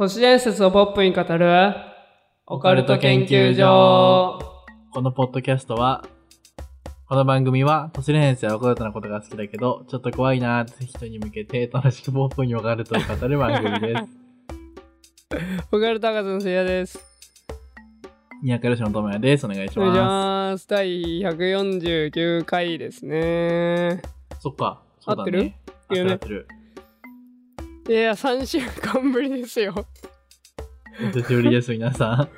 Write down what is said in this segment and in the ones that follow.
都市伝説をポップに語るオカルト研究所このポッドキャストは、この番組は都市伝説やオカルトなことが好きだけど、ちょっと怖いなーって人に向けて楽しくポップにオカルトを語る番組です。オカルト博士のせいやですにやかよしのともやです。お願いしお願いしまます第149回ですねす。そっか。そうだ合ってる？ね。合ってる合ってる。いや3週間ぶりですよ。お久しぶりです、皆さ。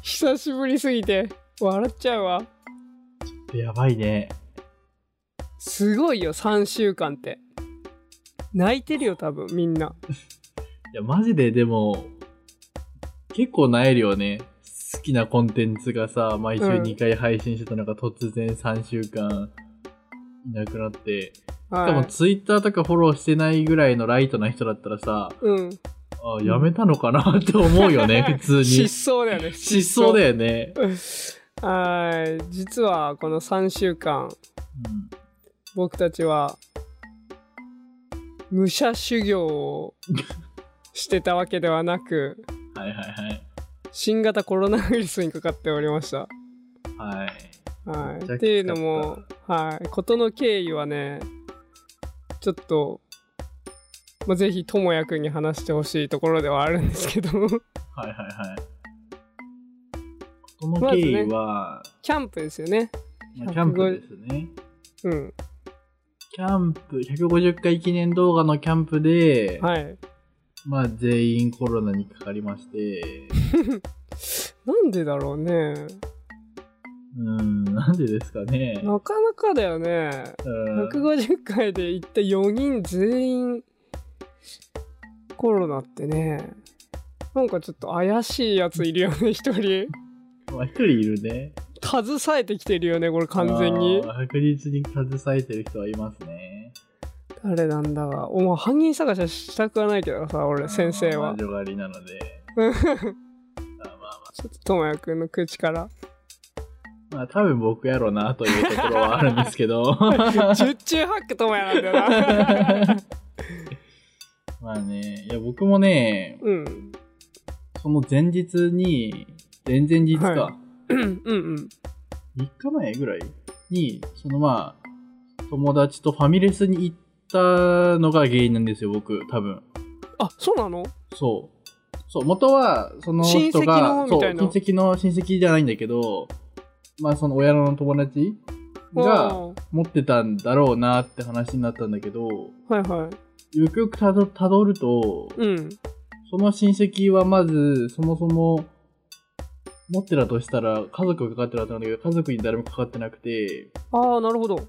久しぶりすぎて。笑っちゃうわ。ん。やばいね。すごいよ3週間って。泣いてるよ多分みんな。いや、マジででも、結構なえるよね。好きなコンテンツがさ、毎週うん。2回配信してたのが突然3週間いなくなって、しかもはいツイッターとかフォローしてないぐらいのライトな人だったらさ、うんあやめたのかなって思うよね、普通に。失踪だよね失踪だよね。はい実はこの3週間僕たちは武者修行をしてたわけではなくはいはいはい。新型コロナウイルスにかかっておりました。はい。はい、っていうのも、はい、事の経緯はねちょっと、まあ、ぜひ智也くんに話してほしいところではあるんですけどはいはいはい。この経緯は、キャンプですよね。まあキャンプですね。うんキャンプ、150回記念動画のキャンプで、はい。まあ全員コロナにかかりまして、なんでだろうね。うーん、なんでですかね。なかなかだよね。うん150回で行った4人全員コロナってねなんかちょっと怪しいやついるよね 一人まあ一人いるね。携えてきてるよねこれ完全に確実に携えてる人はいますね。誰なんだがお前犯人探しはしたくはないけどさ俺先生は魔女狩りなので。うん ちょっと智也くんの口からまあ、まあ多分僕やろうなというところはあるんですけど。十中八九智也なんだよな。まあね、いや僕もね、うん。その前日に、前々日か、はうんうん。3日前ぐらいに、そのまあ、友達とファミレスに行ったのが原因なんですよ、僕、多分。あそうなの？そう。そう、元は、その人が、親戚の？みたいな。親戚の親戚じゃないんだけど、まあその親の友達がう。ん持ってたんだろうなって話になったんだけど、はいはい。よくよくたどたどると、うん。その親戚はまず、そもそも、持ってたとしたら、家族がかかってるはずなんだけど、家族に誰もかかってなくて、ああなるほど。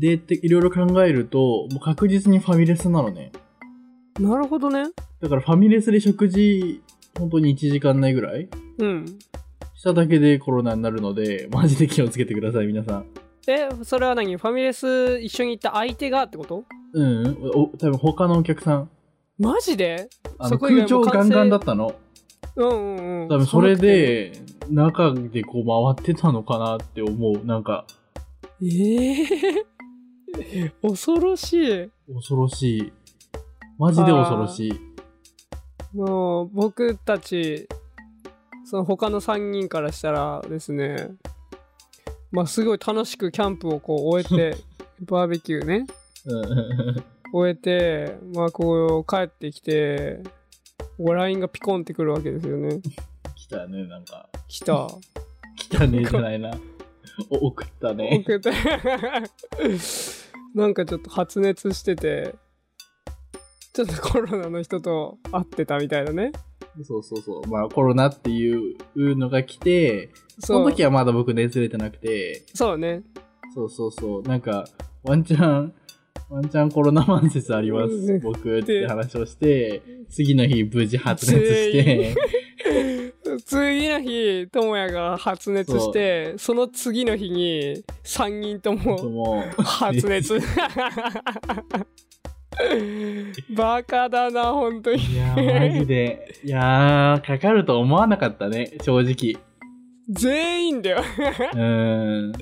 で、っていろいろ考えると、もう確実にファミレスなのね。なるほどね。だからファミレスで食事、本当に1時間内ぐらいうんしただけでコロナになるので、マジで気をつけてください、皆さん。えそれは何？ファミレス一緒に行った相手がってこと？うん、お多分他のお客さん。マジで？あの空調ガンガンだったの？うんうんうん多分それで、中でこう回ってたのかなって思う。なんか、ええ 恐ろしい恐ろしい。マジで恐ろしい。もう僕たちその他の3人からしたらですねまあすごい楽しくキャンプをこう終えて バーベキューねうん終えてまあこう帰ってきて LINE がピコンってくるわけですよね来たね、なんか。来た来たね、じゃないな。お送ったね。送って なんかちょっと発熱しててちょっとコロナの人と会ってたみたいなねそうそうそう。まあコロナっていうのが来て、その時はまだ僕熱出てなくて、そうね。そうそうそう。なんか、ワンチャン、ワンチャンコロナ慢説ありまうん。す。僕って話をして、次の日無事発熱して、次の日智也が発熱してその次の日に3人とも。発熱 バカだな本当にいやー、マジで。いやー、かかると思わなかったね、正直。全員だようーん。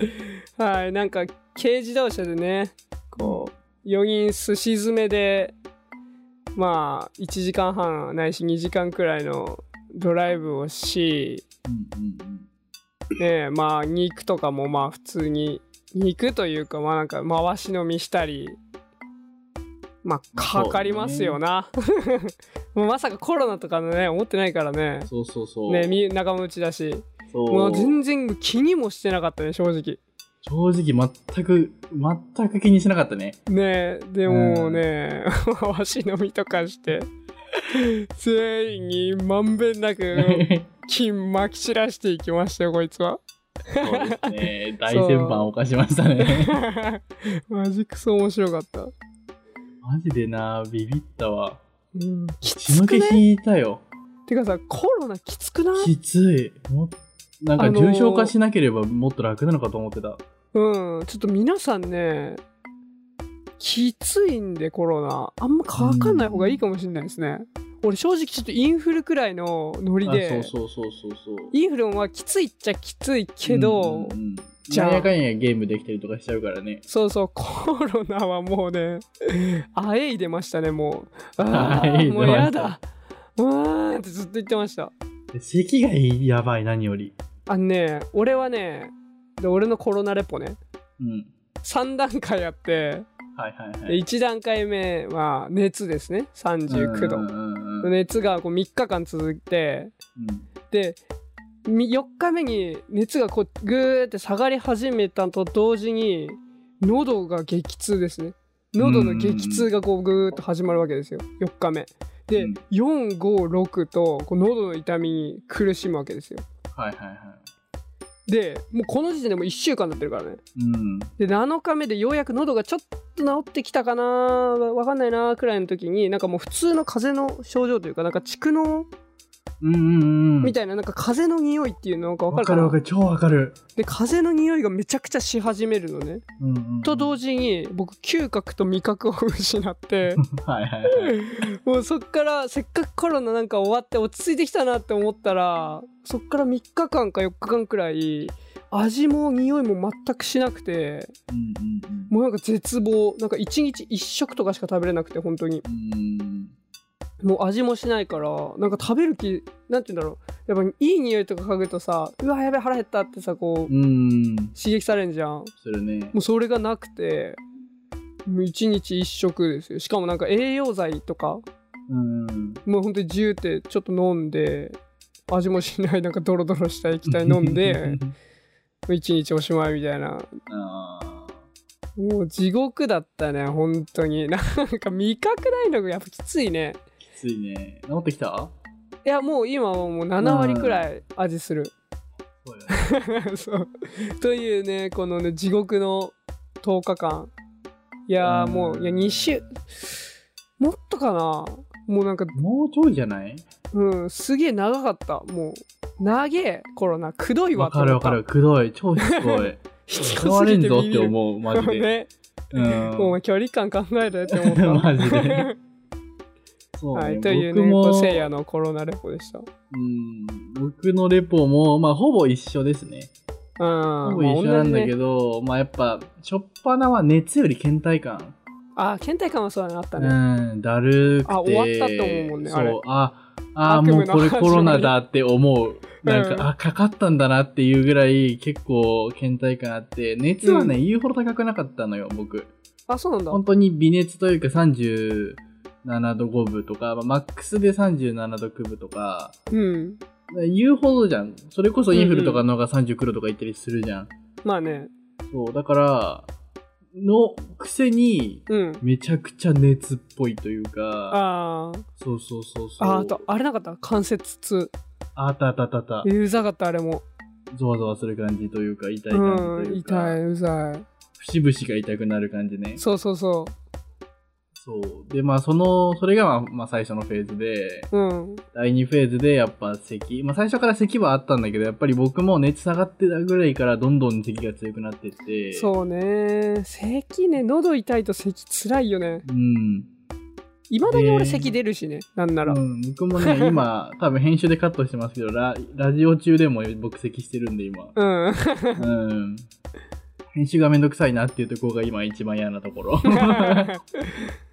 はいなんか軽自動車でねこう4人すし詰めでまあ1時間半ないし2時間くらいのドライブをしうんうんねまあ肉とかもまあ普通に肉というかまあなんか回し飲みしたりまあかかりますよな、もうまさかコロナとかね思ってないからねうん。そうそうそう。ねみ仲間内だしそうもう全然気にもしてなかったね正直正直全く、全く気にしなかったね。ねでもね、回し飲みとかして 全員にまんべんなく金まき散らしていきましたよこいつはそうですね。大先輩を犯しましたね。マジクソ面白かった、マジでな、ビビったわ。うん、き血の気つくね？引いたよ。てかさコロナきつくない？きつい。もなんかあのー重症化しなければもっと楽なのかと思ってた。うんちょっと皆さんねきついんでコロナあんまかかんない方がいいかもしれないですね、俺正直ちょっとインフルくらいのノリあでそうそうそうそう。インフルはきついっちゃきついけど、うんうんうん、じゃあやかんやゲームできたりとかしちゃうからね。そうそうコロナはもうねあえいでましたねもうああもうやだうーんってずっと言ってましたで咳がやばい、何より。あのね俺はねで俺のコロナレポねうん。3段階あってはいはいはでい。1段階目は熱ですね39度、うんうんうん熱がこう3日間続いてで4日目に熱がこうグーって下がり始めたと同時に喉が激痛ですね。喉の激痛がこうグーッと始まるわけですよ。4日目。で、うん。456とこう喉の痛みに苦しむわけですよ。はいはいはい。でもうこの時点でもう1週間経ってるからねうん。で7日目でようやく喉がちょっと治ってきたかなわかんないなくらいの時になんかもう普通の風邪の症状というかなんか蓄膿。みたいななんか風邪の匂いっていうのがわかわるかな？かるわかる、超わかる。で風の匂いがめちゃくちゃし始めるのね、うんうんうん、と同時に僕嗅覚と味覚を失って。はいはいはい。もうそっからせっかくコロナなんか終わって落ち着いてきたなって思ったらそっから3日間か4日間くらい味も匂いも全くしなくてうんうんもうなんか絶望。なんか1日1食とかしか食べれなくて本当に。うん。うん。もう味もしないからなんか食べる気なんて言うんだろうやっぱいい匂いとか嗅ぐとさうわやべえ腹減ったってさこううん。刺激されんじゃんするね。もうそれがなくてもう1日1食ですよしかもなんか栄養剤とかうん。もう本当にジューってちょっと飲んで味もしないなんかドロドロした液体飲んで もう1日おしまいみたいなあもう地獄だったね本当になんか味覚ないのがやっぱきついねついね。治ってきた？いやもう今はもう7割くらい味する、そう というねこのね地獄の10日間。いやもういや2週もっとかな。もうなんかもうちょいじゃない？うんすげえ長かった。もう長えコロナ。くどいわわかるわかる。くどい。超しつこい。しつ変われんこすぎてビビるぞって思う、マジで。ね。うん。もう距離感考えろよって思った。マジでそうね。はいという僕もねこうせいやのコロナレポでした。うん、僕のレポも、まあ、ほぼ一緒ですね。うんほぼ一緒なんだけど、ど、まあ、やっぱ、しょっぱなは熱より倦怠感。あ倦怠感はそうだねあったね、うん、だるくて。あ終わったと思うもんねあれ。あ、あもうこれコロナだって思う。なんか、うん。あ、かかったんだなっていうぐらい結構倦怠感あって、熱はね、う言うほど高くなかったのよ、僕。あそうなんだ。本当に微熱というか37度5分とか、まあマックスで37度9分とか、うん。言うほどじゃん。それこそインフルとかの方が39度とか言ったりするじゃん。まあね。そう、だから、のくせに、うん。めちゃくちゃ熱っぽいというか、あー。そうそうそうそう。ああとあれなかった？関節痛。あったあったあったあった。うざかったあれも。ゾワゾワする感じというか、痛いうん感じというか、痛いうざい。節々が痛くなる感じね。そうそうそそう。で、まあ、その、それがまあ、まあ、最初のフェーズで、ううん第2フェーズでやっぱ咳。まあ、最初から咳はあったんだけど、やっぱり僕も熱下がってたぐらいからどんどん咳が強くなってって。そうね咳ね喉痛いと咳つらいよねうん。いまだに俺で咳出るしねなんなら、うん、僕もね、今、多分編集でカットしてますけど、ララジオ中でも僕咳してるんで、今。うんうん。編集がめんどくさいなっていうところが今一番嫌なところ。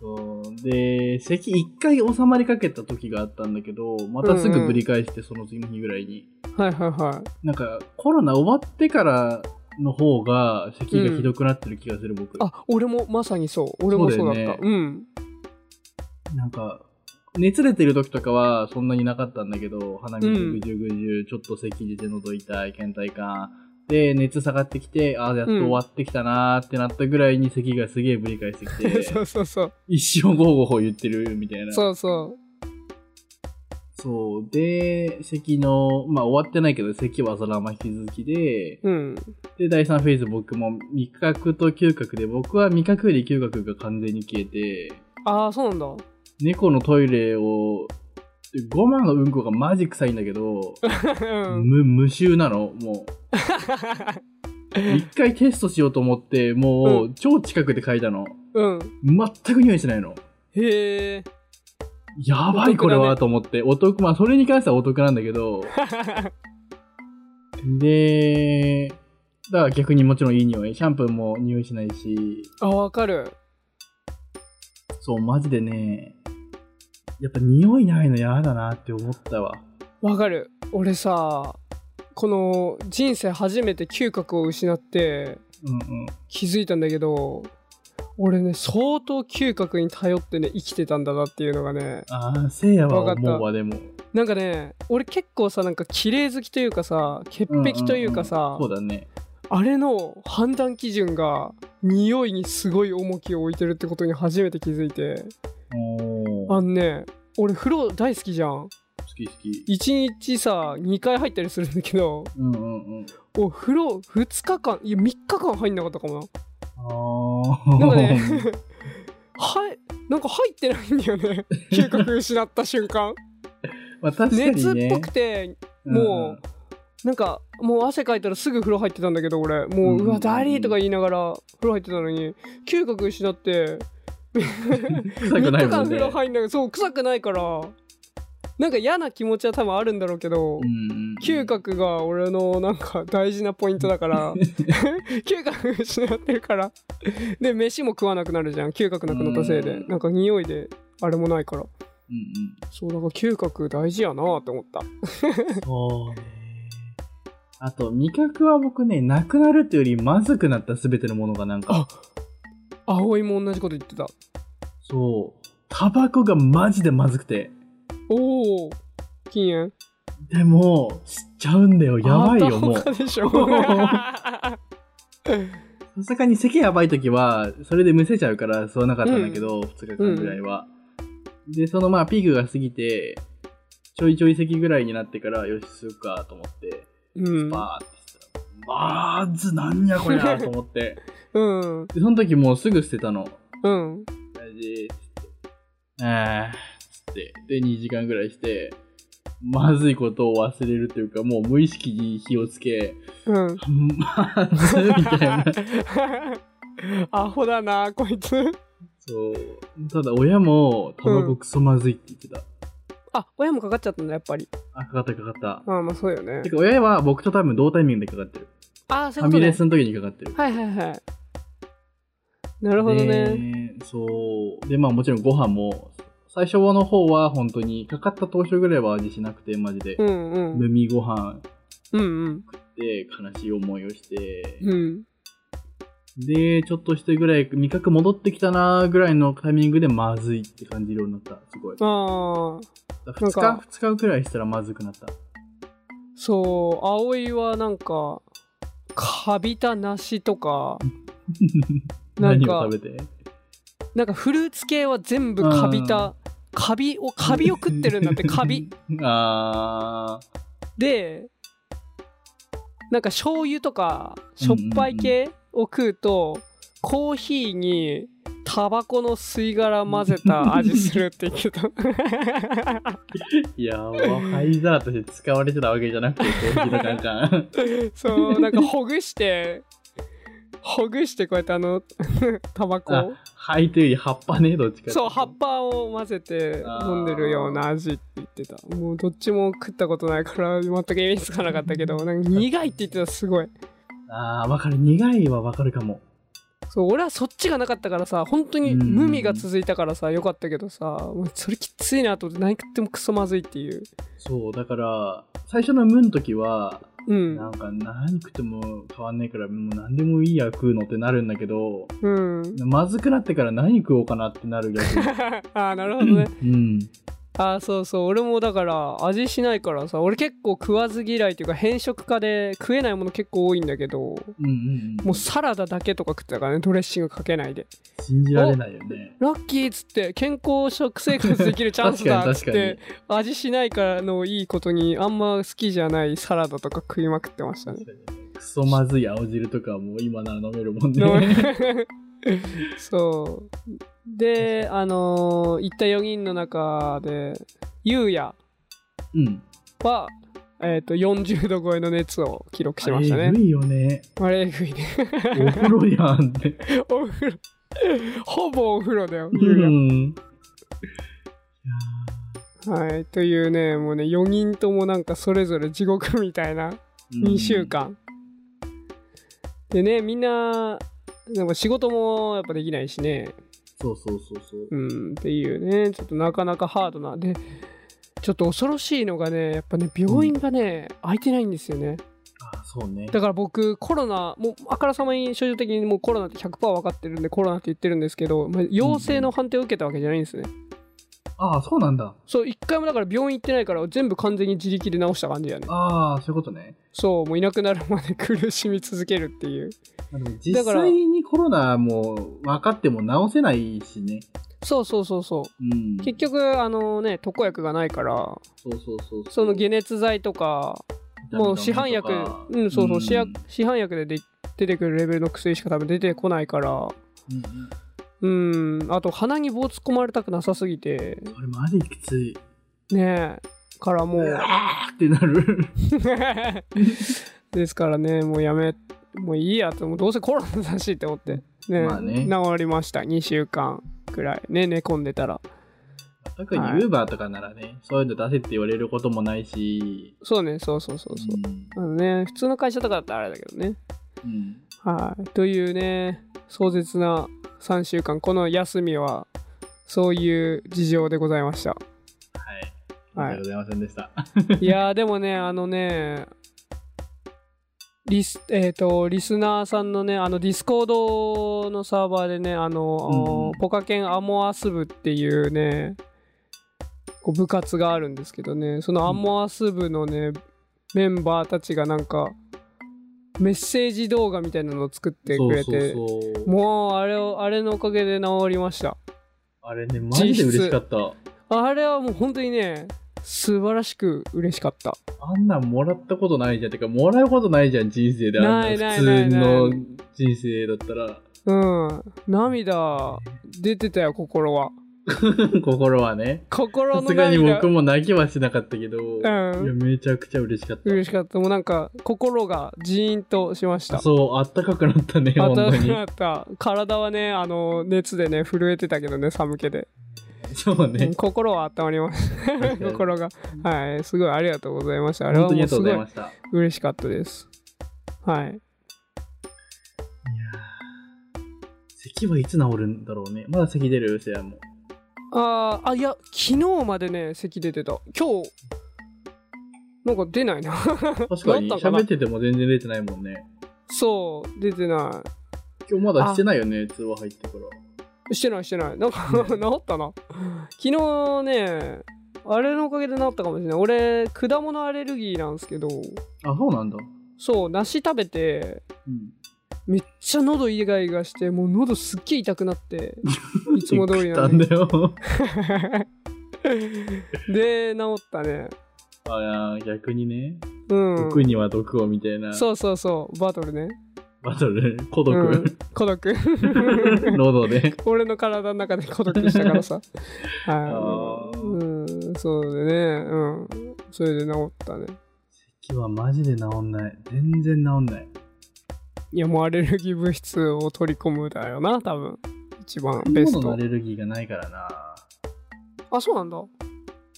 そうで、咳一回収まりかけた時があったんだけど、またすぐぶり返して、その次の日ぐらいに。はいはいはい。なんか、コロナ終わってからの方が咳がひどくなってる気がする、僕。あ、俺もまさにそう。俺もそうだった。そうだようん。なんか、熱出てる時とかはそんなになかったんだけど、鼻水ぐじゅぐじゅ、ちょっと咳出て喉痛い、倦怠感。で、熱下がってきて、ああ、やっと終わってきたなーってなったぐらいに咳がすげえぶり返してきて、そうそうそう。一生ゴーゴー言ってるみたいな。そうそそう。で、咳の、まあ終わってないけど、咳はそのまま引き続きで、う。うん。で、第3フェーズ僕も味覚と嗅覚で、僕は味覚より嗅覚が完全に消えて、ああ、そうなんだ。猫のトイレを、ゴマのうんこがマジ臭いんだけど、うん無無臭なの？もう。一回テストしようと思って、もう、超近くで嗅いだの。うん。全く匂いしないの。へえ。やばいこれは、と思って。お得、まあそれに関してはお得なんだけど、で、だから逆にもちろんいい匂い。シャンプーも匂いしないし、あ、わかる。そう、マジでね、やっぱ匂いないの嫌だなって思ったわ。わかる。俺さ、この人生初めて嗅覚を失ってうんうん。気づいたんだけど、俺ね、相当嗅覚に頼ってね、生きてたんだなっていうのがね、ああ、せいやはわかった思うわ、でも。なんかね、俺結構さ、なんか綺麗好きというかさ、潔癖というかさ、んんんそうだね。あれの判断基準が匂いにすごい重きを置いてるってことに初めて気づいて、あのね、俺風呂大好きじゃん。好き好き。1日さ、2回入ったりするんだけど、うんうんうん。お風呂2日間、いや3日間入んなかったかもな。ああ。なんかね はい、なんか入ってないんだよね。嗅覚失った瞬間。まあ確かにね。熱っぽくて、もう、なんかもう汗かいたらすぐ風呂入ってたんだけど俺もう、うんうんうんうわダリーとか言いながら風呂入ってたのに嗅覚失って3ないもんね。日間風呂。入んないそう臭くないから。なんか嫌な気持ちは多分あるんだろうけど、うんうん嗅覚が俺のなんか大事なポイントだから 嗅覚失ってるから。で飯も食わなくなるじゃん。嗅覚なくなったせいで。うん。なんか匂いであれもないから。うんそうだから嗅覚大事やなって思った。うん。そうね。あと、味覚は僕ね、なくなるっていうより、まずくなったすべてのものがなんか、葵も同じこと言ってたそう。タバコがマジでまずくて。おお禁煙？でも、吸っちゃうんだよ。やばいよ、もう さすがに咳やばい時は、それでむせちゃうから吸わなかったんだけど、2日間ぐらいは。で、そのまあピークが過ぎて、ちょいちょい咳ぐらいになってから、よし、吸うかと思って、うんバーって吸ったら、まずなんやこりゃと思って。うんで、その時もうすぐ捨てたの。うん大事。あーつって。で、2時間ぐらいして、まずいことを忘れるというか、もう無意識に火をつけ、うんまずみたいな。アホだなこいつそう。ただ、親も、タバコクソまずいって言ってた。あ親もかかっちゃったんだやっぱりあ、かかったかかった。ああまあそうよねてか、親は僕と多分同タイミングでかかってる。ああそういうことねファミレスの時にかかってる。はいはいはいなるほどねでそう。で、まあもちろんご飯も、最初の方は本当に、かかった当初ぐらいは味しなくて、マジで。うんうん無味ご飯うんうんで悲しい思いをして、うんで、ちょっとしてぐらい、味覚戻ってきたなぐらいのタイミングでまずいって感じるようになった。すごい。ああ2なんか日、2日くらいしたらまずくなった。そう葵はなんかカビた梨とか なん何かを食べて？なんかフルーツ系は全部カビたカビをカビを食ってるんだって カビあでなんか醤油とかしょっぱい系を食うと、コーヒーにタバコの吸い殻混ぜた味するって言ってたー。いやー、ハイザーとして使われてたわけじゃなくて、コーヒーのカンカン。そうなんかほぐしてほぐしてこうやってあの タバコを。ハイというより葉っぱね、どっちかそう葉っぱを混ぜて飲んでるような味って言ってた。もうどっちも食ったことないから全く意味つかなかったけど なんか苦いって言ってたすごい。あー、わかる。苦いはわかるかも。そう俺はそっちがなかったからさ本当に無味が続いたからさよかったけどさそれきついなと思って何食ってもクソまずいっていう。そう、だから、最初の無の時は、うんなんか何食っても変わんないから、もう何でもいいや食うのってなるんだけど、うんまずくなってから何食おうかなってなる逆に。ああなるほどねうん。ああそうそう俺もだから味しないからさ俺結構食わず嫌いっていうか変色家で食えないもの結構多いんだけどうんうんうん。もうサラダだけとか食ってたからねドレッシングかけないで信じられないよね。ラッキーっつって健康食生活できるチャンスだっつって味しないからのいいことにあんま好きじゃないサラダとか食いまくってましたねクソまずい青汁とかはもう今なら飲めるもんのね。そうであのー行った4人の中でゆうやうん。はえっ、と40度超えの熱を記録しましたねあれいよね。あれえぐいねお風呂やんって。お風呂ほぼお風呂だようゆうやん。はいというねもうね4人ともなんかそれぞれ地獄みたいな2週間、でねみんななんか仕事もやっぱできないしね。そうそうそうそう。うんっていうね。ちょっとなかなかハードな。でちょっと恐ろしいのがねやっぱね病院がね、空いてないんですよね。あ、そうね。だから僕コロナもうあからさまに症状的にもうコロナって100%分かってるんでコロナって言ってるんですけど、まあ、陽性の判定を受けたわけじゃないんですね、ああ、そうなんだ。そう一回もだから病院行ってないから全部完全に自力で治した感じやねああ、そういうことね。そうもういなくなるまで苦しみ続けるっていう実際にコロナも分かっても治せないしね。そうそうそうそううん。結局あのね特効薬がないからそうそうそうその解熱剤とかもう市販薬うんそうそう、市薬市販薬でで出てくるレベルの薬しか多分出てこないからうんうんうん。あと鼻に棒突っ込まれたくなさすぎて。それマジきつい。ねえ。からもう。あーってなる。ですからねもうやめもういいやともう。どうせコロナだしって思って。ね,、まあね。治りました。2週間くらい。ね寝込んでたら。特にはい Uber とかならね、そういうの出せって言われることもないし。そうねそうそうそうそう、うん。あのね普通の会社とかだったらあれだけどね。うんはい。というね、壮絶な3週間、この休みは、そういう事情でございました。はい。はいありがとうございませんでした。いやー、でもね、あのね、リス、えっ、と、リスナーさんのね、あの、 Discord のサーバーでね、あの、うんポカケンアモアス部っていうね、こう部活があるんですけどね、そのアモアス部のね、メンバーたちがなんか、メッセージ動画みたいなのを作ってくれて。もうあれをあれのおかげで治りましたあれね、マジで嬉しかった。あれはもう本当にね素晴らしく嬉しかったあんなんもらったことないじゃん。てか、もらうことないじゃん、人生で。あんな普通の人生だったら。うん涙出てたよ心は 心はね。心のさすがに涙僕も泣きはしなかったけど、いやんめちゃくちゃ嬉しかった。嬉しかった。もうなんか心がジーンとしました。そう、あったかくなったね、本当に。暖かくなった。体はねあの熱でね震えてたけどね寒気で、そうね。心は温まりました。確かに。心が。はい。すごいありがとうございました。ありがとうもうすございました。い嬉しかったです。はい。咳はいつ治るんだろうね。まだ咳出る？せやも。あーあいや昨日までね咳出てた。今日なんか出ないな。確かに、喋ってても全然出てないもんね。そう出てな今日まだしてないよね、通話入ってから。いしてないしてない。なんか治ったな。昨日ねあれのおかげで治ったかもしれない。俺果物アレルギーなんですけど。あ、そうなんだ。そう梨食べてうん。めっちゃ喉イガイガしてもう喉すっげえ痛くなって いつも通りなんだよ。で治ったね。あいや逆にね、うん。毒には毒をみたいな。そうそうそう。バトルね。バトル、孤独、うん。孤独。喉で。俺の体の中で孤独したからさ。あはい、ー。うん、そうでね。うん。それで治ったね。咳はマジで治んない。全然治んない。いやもうアレルギー物質を取り込むだよな多分。一番ベスト。喉のアレルギーがないからな。あそうなんだ。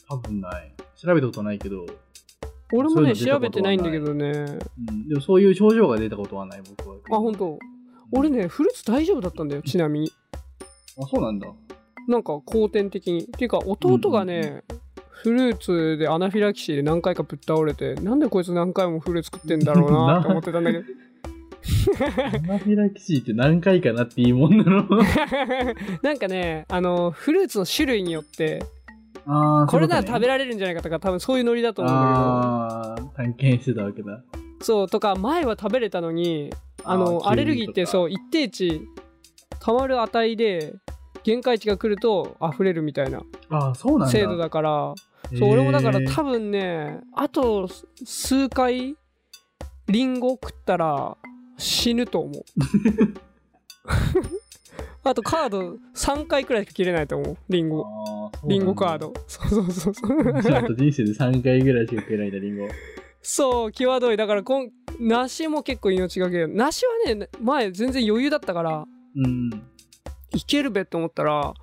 多分ない。調べたことないけど、俺もね調べてないんだけどね。うん、でもそういう症状が出たことはない、僕は。あ本当。俺ねフルーツ大丈夫だったんだよちなみに。あ、そうなんだ。なんか後天的に。っていうか弟がね、フルーツでアナフィラキシーで何回かぶっ倒れてなんでこいつ何回もフルーツ食ってんだろうなって思ってたんだけど アナフィラキシーって何回かなっていいもんなの。なんかねあのフルーツの種類によってああ、これなら食べらられるんじゃないかとか多分そういうノリだと思うんだああ、探検してたわけだ。けどそうとか前は食べれたのにあのアレルギーってそう一定値たまる値で限界値が来ると溢れるみたいなああ、そうなんだ。制度だから。そう俺もだから多分ねあと数回リンゴ食ったら死ぬと思う。あとカード3回くらいしか切れないと思う。リンゴ。リンゴカード。ドそうそうそうそう。ちゃんと人生で3回ぐらいしか食えないんだ、リンゴ。そう際どい。だからこん梨も結構命がけ梨はね前全然余裕だったからうん。いけるべって思ったら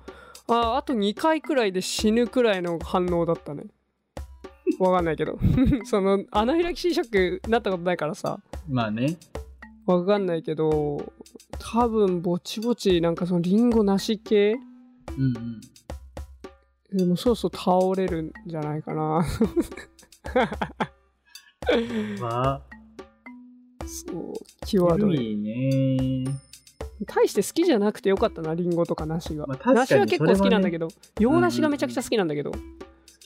ああと2回くらいで死ぬくらいの反応だったね。わかんないけど。そのアナフィラキシーショックなったことないからさ。まあね。わかんないけど多分ぼちぼちなんかそのリンゴ梨系？うんうん。でもそろそろ倒れるんじゃないかな。まあ、そう際どい。いいね。大して好きじゃなくてよかったなリンゴとか梨が、まあ梨は結構好きなんだそけど、洋梨がめちゃくちゃ好きなんだけど、好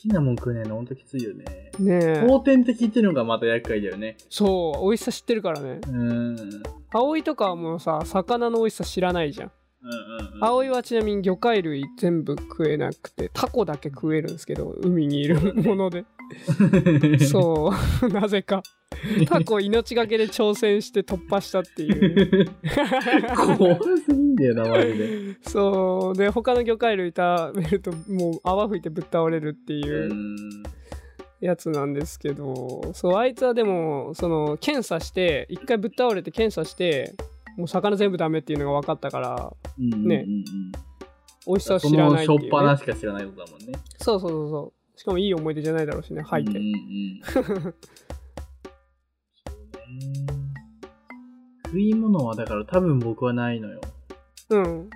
きなもん食えないのほんときついよね。ねえ後天的っていうのがまた厄介だよね。そう美味しさ知ってるからねうん。うん葵とかはもうさ魚の美味しさ知らないじゃんうんうん。葵はちなみに魚介類全部食えなくてタコだけ食えるんですけど海にいるものでそう。なぜか。タコ命がけで挑戦して突破したっていう。怖すぎんだよな、マジで。そう。で他の魚介類食べるともう泡吹いてぶっ倒れるっていううん。やつなんですけど。そうあいつはでもその検査して一回ぶっ倒れて検査してもう魚全部ダメっていうのが分かったからうんねうんうん。美味しさをそ知らないっていう、のしょっぱなね、しか知らないことだもんね。そうそうそうそうしかもいい思い出じゃないだろうしね吐いて、食い物はだから多分僕はないのよ。うん。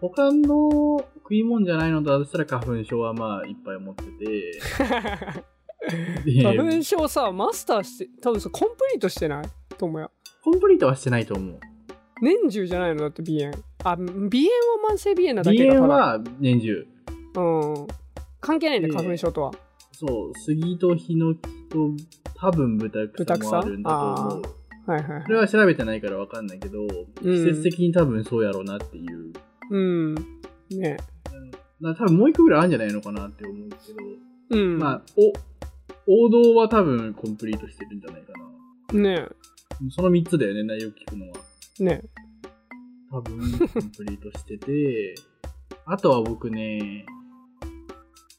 他の食い物じゃないのだとしたら花粉症はまあいっぱい持ってて。で 花粉症さマスターして多分さコンプリートしてない？ともや。コンプリートはしてないと思う。年中じゃないの？だって鼻炎。あ鼻炎は慢性鼻炎なだけ鼻だから。炎は年中。うん関係ないんだで花粉症とは。そう、杉とヒノキと多分豚豚草？草もあるんだと思う。はいはいはいそれは調べてないからわかんないけど、季節的に多分そうやろうなっていう。うん。ね。な多分もう一個ぐらいあるんじゃないのかなって思うけど、うん。まあ、お、王道は多分コンプリートしてるんじゃないかな。ね。その3つだよね、内容聞くのは。ね。多分コンプリートしてて、あとは僕ね、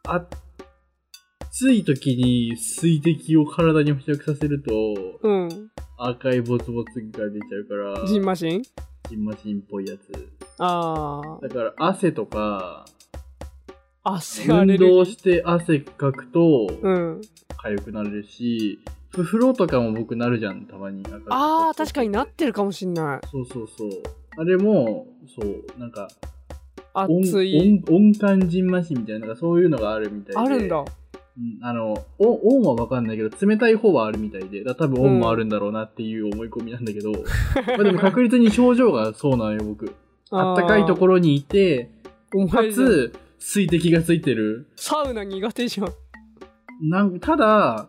暑い時に水滴を体に付着させると、うん赤いボツボツが出ちゃうから、ジンマシン？ジンマシンっぽいやつ。あだから汗とか、あ汗運動して汗かくと、うん痒くなるし、ふ風呂とかも僕なるじゃん、たまに。あー確かになってるかもしんないそうそうそう。あれも、そう、なんか、温熱い温温感じんましみたいな、なんかそういうのがあるみたいで。あるんだうん、あの、お温はわかんないけど、冷たい方はあるみたいで、多分温もあるんだろうなっていう思い込みなんだけど、まあでも確実に症状がそうなのよ、僕。あったかいところにいて、かつ、水滴がついてる。サウナ苦手じゃんなんただ、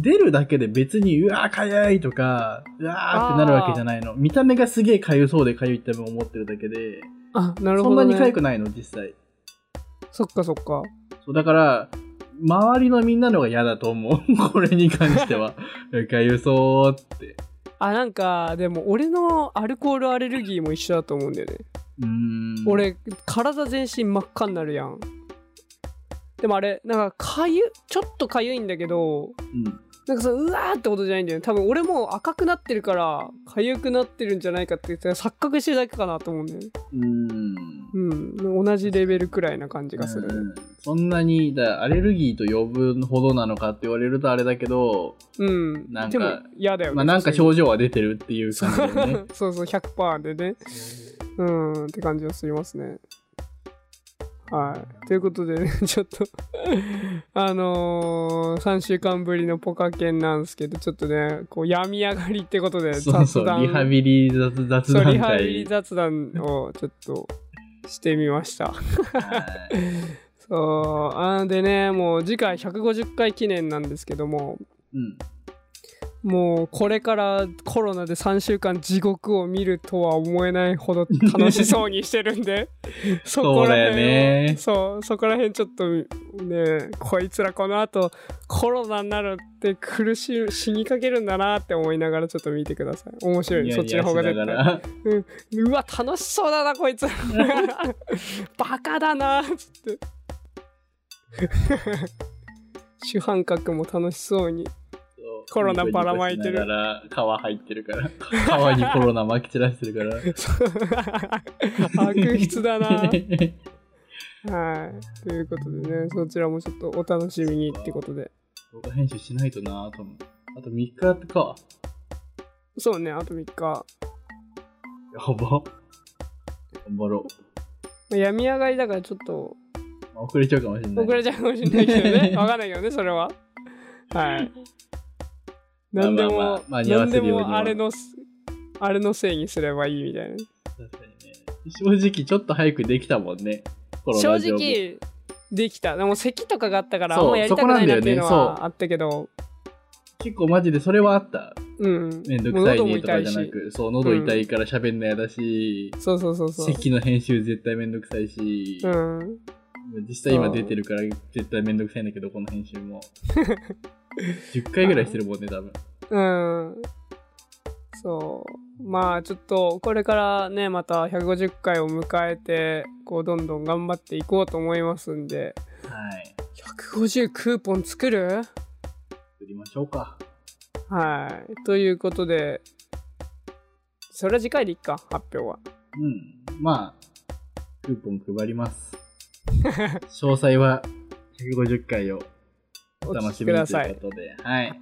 出るだけで別に、うわー、かゆいとか、うわーってなるわけじゃないの。見た目がすげえかゆそうでかゆいって思ってるだけで、あなるそんなほど、ね、にかゆくないの、実際。そっかそっかそう、だから、周りのみんなのが嫌だと思う。これに関しては。かゆそうって。あなんかでも俺のアルコールアレルギーも一緒だと思うんだよね、うーん。俺体全身真っ赤になるやんでもあれなんかかゆちょっとかゆいんだけどうん。なんかそのうわーってことじゃないんだよね。多分俺も赤くなってるから痒くなってるんじゃないかって言ったら錯覚してるだけかなと思うんだよね。うん。うん。同じレベルくらいな感じがする、そんなにだアレルギーと呼ぶほどなのかって言われるとあれだけど、うん。なんかでも嫌だよねまあなんか症状は出てるっていう感じだよね。そう。そう100%でね。うん。って感じがしますねはいということでね ちょっとあのー、3週間ぶりのポカケンなんですけどちょっとねこう病み上がりってことで そうそう、雑談リハビリ雑雑談そうリハビリ会。雑談をちょっとしてみましたはい そうあーでねもう次回150回記念なんですけどもうん。もうこれからコロナで3週間地獄を見るとは思えないほど楽しそうにしてるんで そこら辺をそうそうそこら辺ちょっとねこいつらこの後コロナになるって苦し死にかけるんだなって思いながらちょっと見てください。面白い。そっちの方が絶対。がら。うわ楽しそうだなこいつ。バカだなつって。主犯格も楽しそうにコロナばらまいてるニコニコしながら皮入ってるから。皮にコロナ撒き散らしてるから。悪質だなはいということでねそちらもちょっとお楽しみにってことで動画編集しないとなぁと思う。あと3日やってか。そうねあと3日やば。頑張ろまあ病み上がりだからちょっと遅れちゃうかもしれない。遅れちゃうかもしれないけどね わかんないけどねそれははいまあ何でも、あまあ間に合わ何でもあれのあれのせいにすればいいみたいな確かにね。正直ちょっと早くできたもんね。正直できたでも咳とかがあったからあんまやりたくないなっていうのはあったけど結構マジでそれはあった。うんめんどくさいねとかじゃなく、そう、喉痛いから喋んのやだし、そうそうそうそう席の編集絶対めんどくさいし、うん実際今出てるから絶対めんどくさいんだけど、この編集も。10回ぐらいしてるもんね、多分。うんそうまあちょっとこれからねまた150回を迎えてこうどんどん頑張っていこうと思いますんではい。150クーポン作る？作りましょうか。はいということでそれは次回でいっか発表はうん。まあ、クーポン配ります。詳細は150回をお楽しみにときくださいいうことで。はい。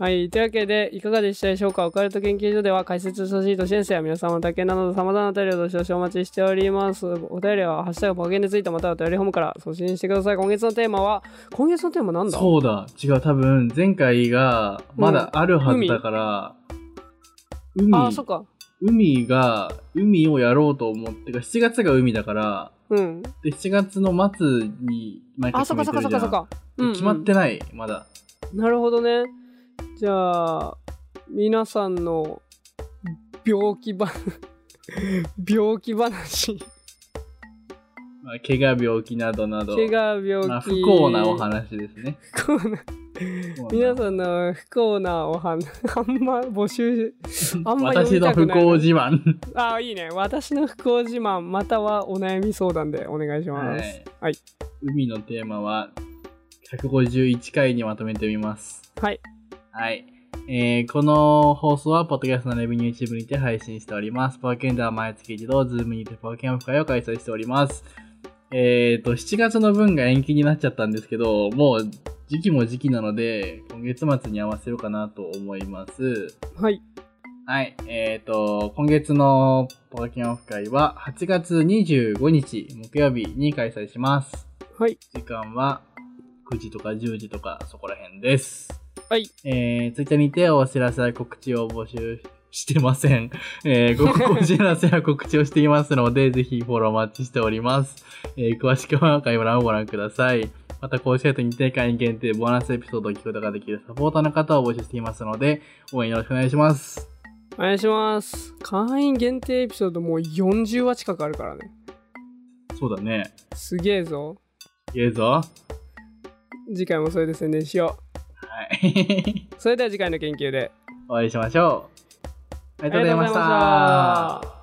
はい。というわけで、いかがでしたでしょうか？オカルト研究所では解説してほしいと先生や皆様の体験など様々なお便りをどしどしお待ちしております。お便りは、ハッシュタグパケンでついたまたはお便りホームから送信してください。今月のテーマは、今月のテーマなんだ？そうだ。違う。多分、前回がまだあるはずだから、海、あ、そっか。海が、海をやろうと思ってか、7月が海だから、うん。で、7月の末に毎回あ、そ決っかめてるじゃん。そっかそっかそっか。うんうん決まってない、まだ。なるほどね。じゃあ、皆さんの病気ば、病気話、まあ、怪我、病気などなど。怪我、病気、まあ、不幸なお話ですね。不幸な皆さんの不幸なお話、あんま募集、あんま読私の不幸自慢。ああ、いいね。私の不幸自慢、またはお悩み相談でお願いします。はいはい。海のテーマは、151回にまとめてみます。はい。はい。えーこの放送は、ポッドキャストのレビュー YouTube にて配信しております。パワーケンでは毎月一度、ズームにてパワーケンオフ会を開催しております。えっ、と、7月の分が延期になっちゃったんですけど、もう時期も時期なので、今月末に合わせようかなと思います。はい。はい。えっ、と、今月のパワーケンオフ会は、8月25日木曜日に開催します。はい。時間は9時とか10時とかそこら辺です。はい。えー、ツイッターにてお知らせや告知を募集してません。えー、ごお知らせや告知をしていますので、ぜひフォローお待ちしております。えー、詳しくは概要欄をご覧ください。また、公式サイトにて会員限定ボーナスエピソードを聞くことができるサポーターの方を募集していますので、応援よろしくお願いします。お願いします。会員限定エピソードもう40話近くあるからね。そうだね。すげえぞ。いいぞ。次回もそれで宣伝しよはい。う。それでは次回の研究で。お会いしましょう。ありがとうございました。